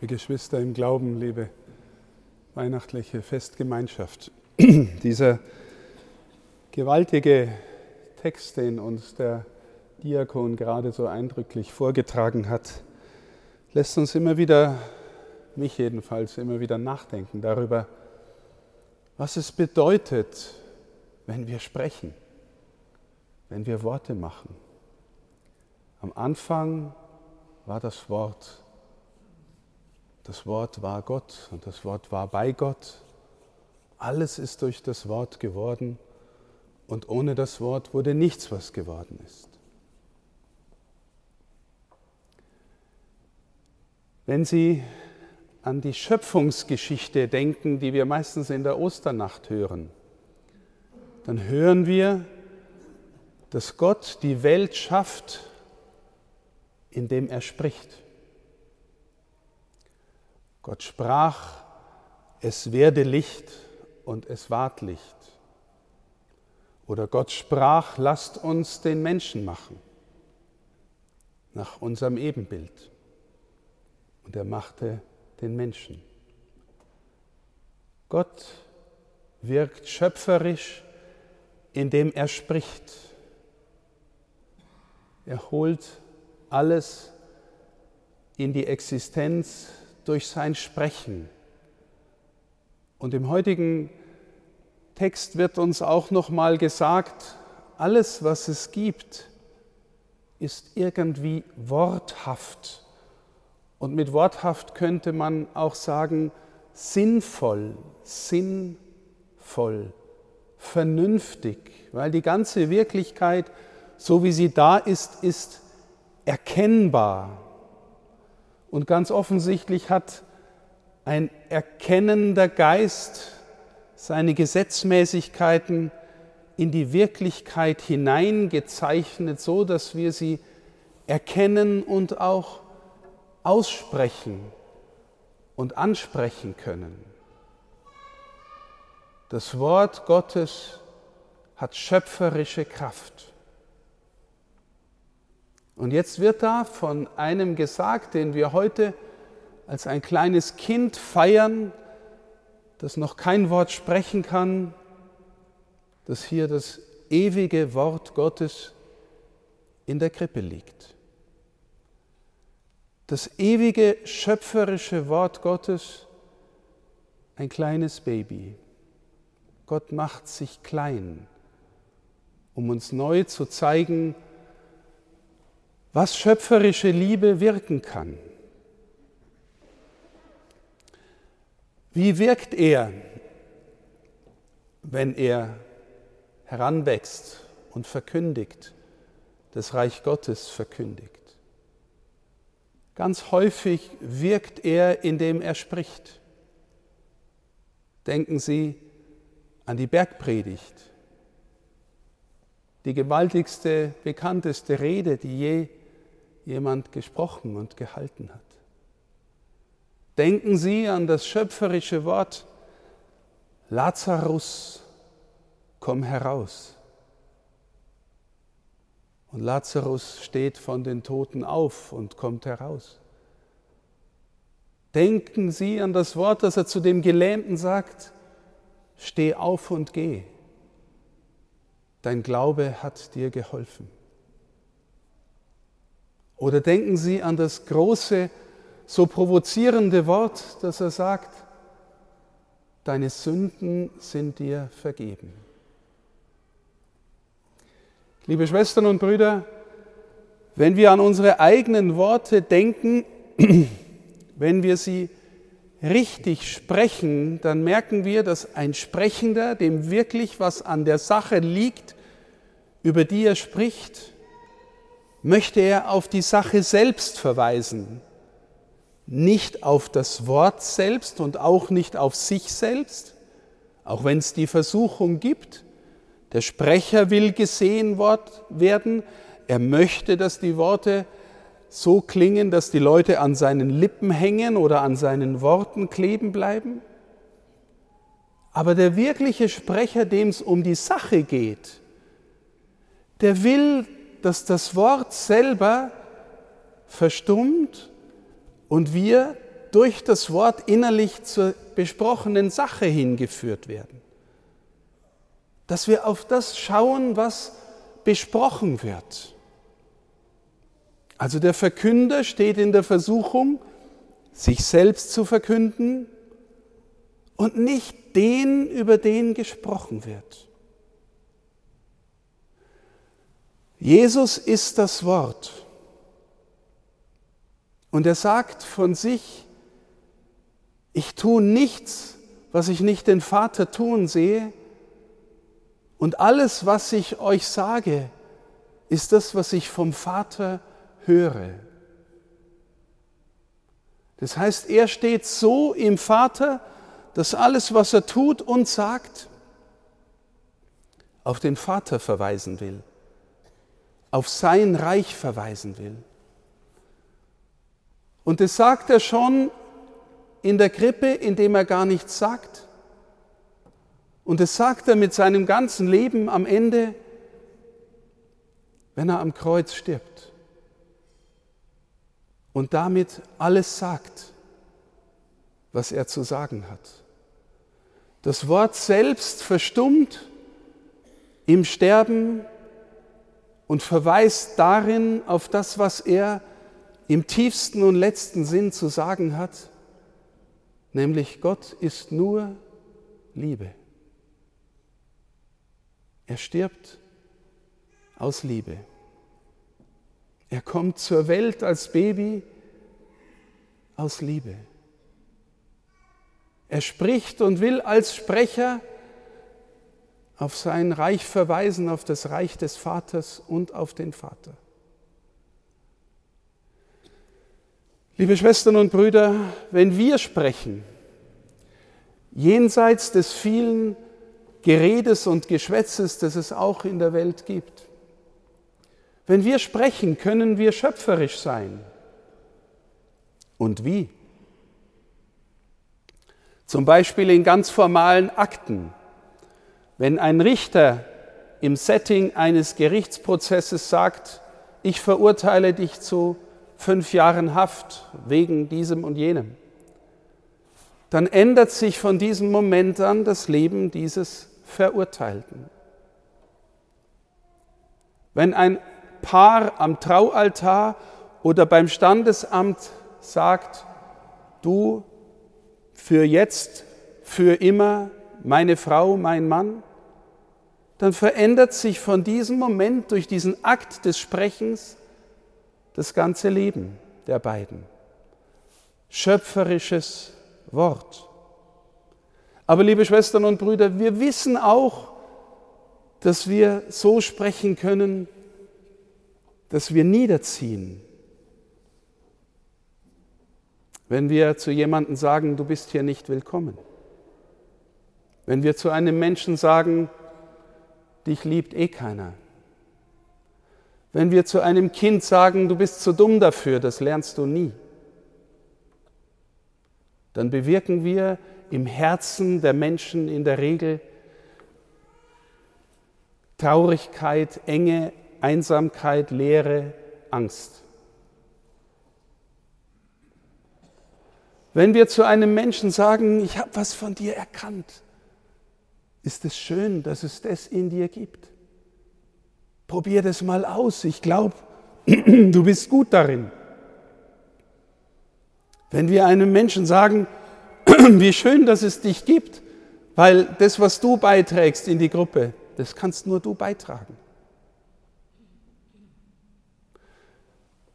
Liebe Geschwister im Glauben, liebe weihnachtliche Festgemeinschaft, dieser gewaltige Text, den uns der Diakon gerade so eindrücklich vorgetragen hat, lässt uns immer wieder, mich jedenfalls, immer wieder nachdenken darüber, was es bedeutet, wenn wir sprechen, wenn wir Worte machen. Am Anfang war das Wort das Wort war Gott und das Wort war bei Gott. Alles ist durch das Wort geworden und ohne das Wort wurde nichts, was geworden ist. Wenn Sie an die Schöpfungsgeschichte denken, die wir meistens in der Osternacht hören, dann hören wir, dass Gott die Welt schafft, indem er spricht. Gott sprach, es werde Licht und es ward Licht. Oder Gott sprach, lasst uns den Menschen machen, nach unserem Ebenbild. Und er machte den Menschen. Gott wirkt schöpferisch, indem er spricht. Er holt alles in die Existenz durch sein Sprechen. Und im heutigen Text wird uns auch noch mal gesagt, alles was es gibt, ist irgendwie worthaft. Und mit worthaft könnte man auch sagen sinnvoll, sinnvoll, vernünftig, weil die ganze Wirklichkeit, so wie sie da ist, ist erkennbar, und ganz offensichtlich hat ein erkennender Geist seine Gesetzmäßigkeiten in die Wirklichkeit hineingezeichnet, so dass wir sie erkennen und auch aussprechen und ansprechen können. Das Wort Gottes hat schöpferische Kraft. Und jetzt wird da von einem gesagt, den wir heute als ein kleines Kind feiern, das noch kein Wort sprechen kann, dass hier das ewige Wort Gottes in der Krippe liegt. Das ewige schöpferische Wort Gottes, ein kleines Baby. Gott macht sich klein, um uns neu zu zeigen, was schöpferische Liebe wirken kann. Wie wirkt er, wenn er heranwächst und verkündigt, das Reich Gottes verkündigt? Ganz häufig wirkt er, indem er spricht. Denken Sie an die Bergpredigt, die gewaltigste, bekannteste Rede, die je jemand gesprochen und gehalten hat. Denken Sie an das schöpferische Wort, Lazarus, komm heraus. Und Lazarus steht von den Toten auf und kommt heraus. Denken Sie an das Wort, das er zu dem Gelähmten sagt, steh auf und geh. Dein Glaube hat dir geholfen. Oder denken Sie an das große, so provozierende Wort, das er sagt, deine Sünden sind dir vergeben. Liebe Schwestern und Brüder, wenn wir an unsere eigenen Worte denken, wenn wir sie richtig sprechen, dann merken wir, dass ein Sprechender, dem wirklich was an der Sache liegt, über die er spricht, möchte er auf die Sache selbst verweisen, nicht auf das Wort selbst und auch nicht auf sich selbst, auch wenn es die Versuchung gibt. Der Sprecher will gesehen werden, er möchte, dass die Worte so klingen, dass die Leute an seinen Lippen hängen oder an seinen Worten kleben bleiben. Aber der wirkliche Sprecher, dem es um die Sache geht, der will dass das Wort selber verstummt und wir durch das Wort innerlich zur besprochenen Sache hingeführt werden. Dass wir auf das schauen, was besprochen wird. Also der Verkünder steht in der Versuchung, sich selbst zu verkünden und nicht den, über den gesprochen wird. Jesus ist das Wort. Und er sagt von sich, ich tue nichts, was ich nicht den Vater tun sehe. Und alles, was ich euch sage, ist das, was ich vom Vater höre. Das heißt, er steht so im Vater, dass alles, was er tut und sagt, auf den Vater verweisen will, auf sein Reich verweisen will. Und das sagt er schon in der Krippe, indem er gar nichts sagt. Und das sagt er mit seinem ganzen Leben am Ende, wenn er am Kreuz stirbt. Und damit alles sagt, was er zu sagen hat. Das Wort selbst verstummt im Sterben und verweist darin auf das, was er im tiefsten und letzten Sinn zu sagen hat, nämlich Gott ist nur Liebe. Er stirbt aus Liebe. Er kommt zur Welt als Baby aus Liebe. Er spricht und will als Sprecher auf sein Reich verweisen, auf das Reich des Vaters und auf den Vater. Liebe Schwestern und Brüder, wenn wir sprechen, jenseits des vielen Geredes und Geschwätzes, das es auch in der Welt gibt, wenn wir sprechen, können wir schöpferisch sein. Und wie? Zum Beispiel in ganz formalen Akten. Wenn ein Richter im Setting eines Gerichtsprozesses sagt, ich verurteile dich zu fünf Jahren Haft wegen diesem und jenem, dann ändert sich von diesem Moment an das Leben dieses Verurteilten. Wenn ein Paar am Traualtar oder beim Standesamt sagt, du für jetzt, für immer, meine Frau, mein Mann, dann verändert sich von diesem Moment durch diesen Akt des Sprechens das ganze Leben der beiden. Schöpferisches Wort. Aber liebe Schwestern und Brüder, wir wissen auch, dass wir so sprechen können, dass wir niederziehen. Wenn wir zu jemandem sagen, du bist hier nicht willkommen. Wenn wir zu einem Menschen sagen, dich liebt eh keiner. Wenn wir zu einem Kind sagen, du bist zu dumm dafür, das lernst du nie, dann bewirken wir im Herzen der Menschen in der Regel Traurigkeit, Enge, Einsamkeit, Leere, Angst. Wenn wir zu einem Menschen sagen, ich habe was von dir erkannt, ist es schön, dass es das in dir gibt. Probier das mal aus. Ich glaube, du bist gut darin. Wenn wir einem Menschen sagen, wie schön, dass es dich gibt, weil das, was du beiträgst in die Gruppe, das kannst nur du beitragen.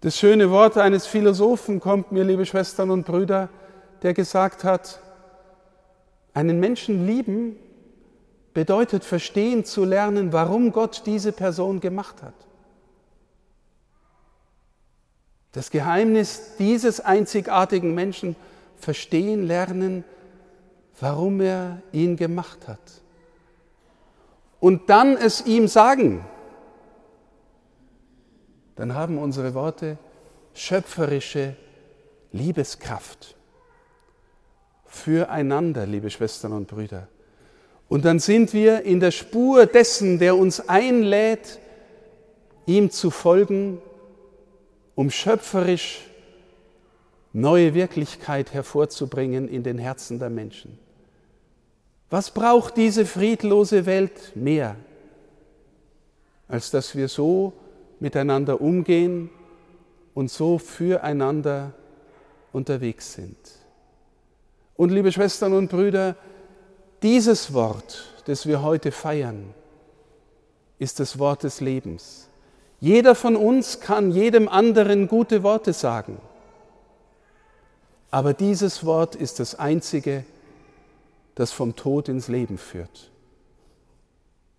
Das schöne Wort eines Philosophen kommt mir, liebe Schwestern und Brüder, der gesagt hat, einen Menschen lieben bedeutet verstehen zu lernen, warum Gott diese Person gemacht hat. Das Geheimnis dieses einzigartigen Menschen verstehen lernen, warum er ihn gemacht hat. Und dann es ihm sagen, dann haben unsere Worte schöpferische Liebeskraft füreinander, liebe Schwestern und Brüder. Und dann sind wir in der Spur dessen, der uns einlädt, ihm zu folgen, um schöpferisch neue Wirklichkeit hervorzubringen in den Herzen der Menschen. Was braucht diese friedlose Welt mehr, als dass wir so miteinander umgehen und so füreinander unterwegs sind? Und liebe Schwestern und Brüder, dieses Wort, das wir heute feiern, ist das Wort des Lebens. Jeder von uns kann jedem anderen gute Worte sagen. Aber dieses Wort ist das einzige, das vom Tod ins Leben führt.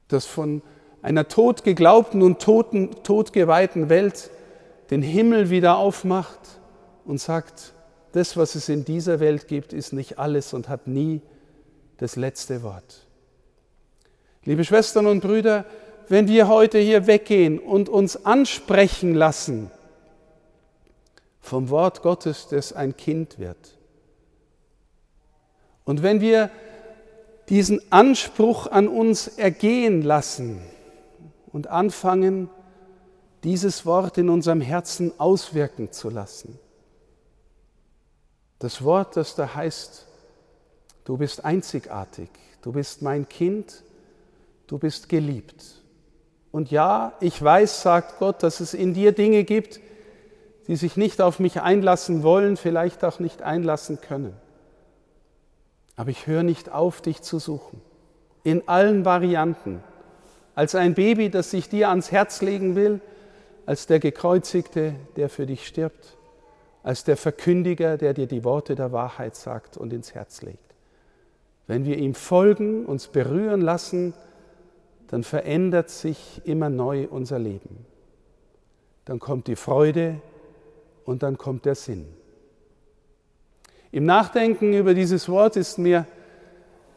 Das von einer totgeglaubten und toten, totgeweihten Welt den Himmel wieder aufmacht und sagt, das, was es in dieser Welt gibt, ist nicht alles und hat nie das letzte Wort. Liebe Schwestern und Brüder, wenn wir heute hier weggehen und uns ansprechen lassen vom Wort Gottes, das ein Kind wird, und wenn wir diesen Anspruch an uns ergehen lassen und anfangen, dieses Wort in unserem Herzen auswirken zu lassen, das Wort, das da heißt, du bist einzigartig, du bist mein Kind, du bist geliebt. Und ja, ich weiß, sagt Gott, dass es in dir Dinge gibt, die sich nicht auf mich einlassen wollen, vielleicht auch nicht einlassen können. Aber ich höre nicht auf, dich zu suchen. In allen Varianten. Als ein Baby, das sich dir ans Herz legen will, als der Gekreuzigte, der für dich stirbt als der Verkündiger, der dir die Worte der Wahrheit sagt und ins Herz legt. Wenn wir ihm folgen, uns berühren lassen, dann verändert sich immer neu unser Leben. Dann kommt die Freude und dann kommt der Sinn. Im Nachdenken über dieses Wort ist mir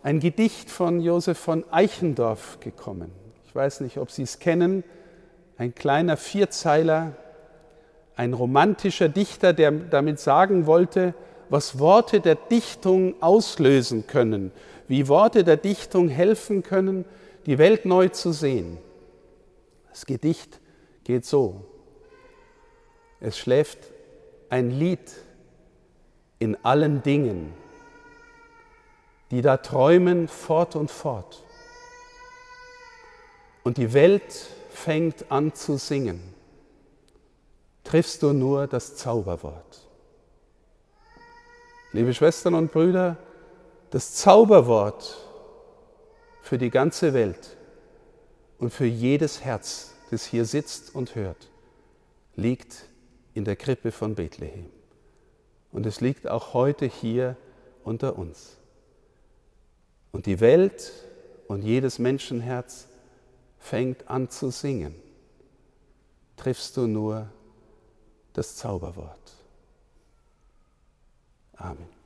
ein Gedicht von Josef von Eichendorff gekommen. Ich weiß nicht, ob Sie es kennen. Ein kleiner Vierzeiler, ein romantischer Dichter, der damit sagen wollte, was Worte der Dichtung auslösen können, wie Worte der Dichtung helfen können, die Welt neu zu sehen. Das Gedicht geht so. Es schläft ein Lied in allen Dingen, die da träumen fort und fort. Und die Welt fängt an zu singen triffst du nur das Zauberwort. Liebe Schwestern und Brüder, das Zauberwort für die ganze Welt und für jedes Herz, das hier sitzt und hört, liegt in der Krippe von Bethlehem. Und es liegt auch heute hier unter uns. Und die Welt und jedes Menschenherz fängt an zu singen. Triffst du nur das Zauberwort. Amen.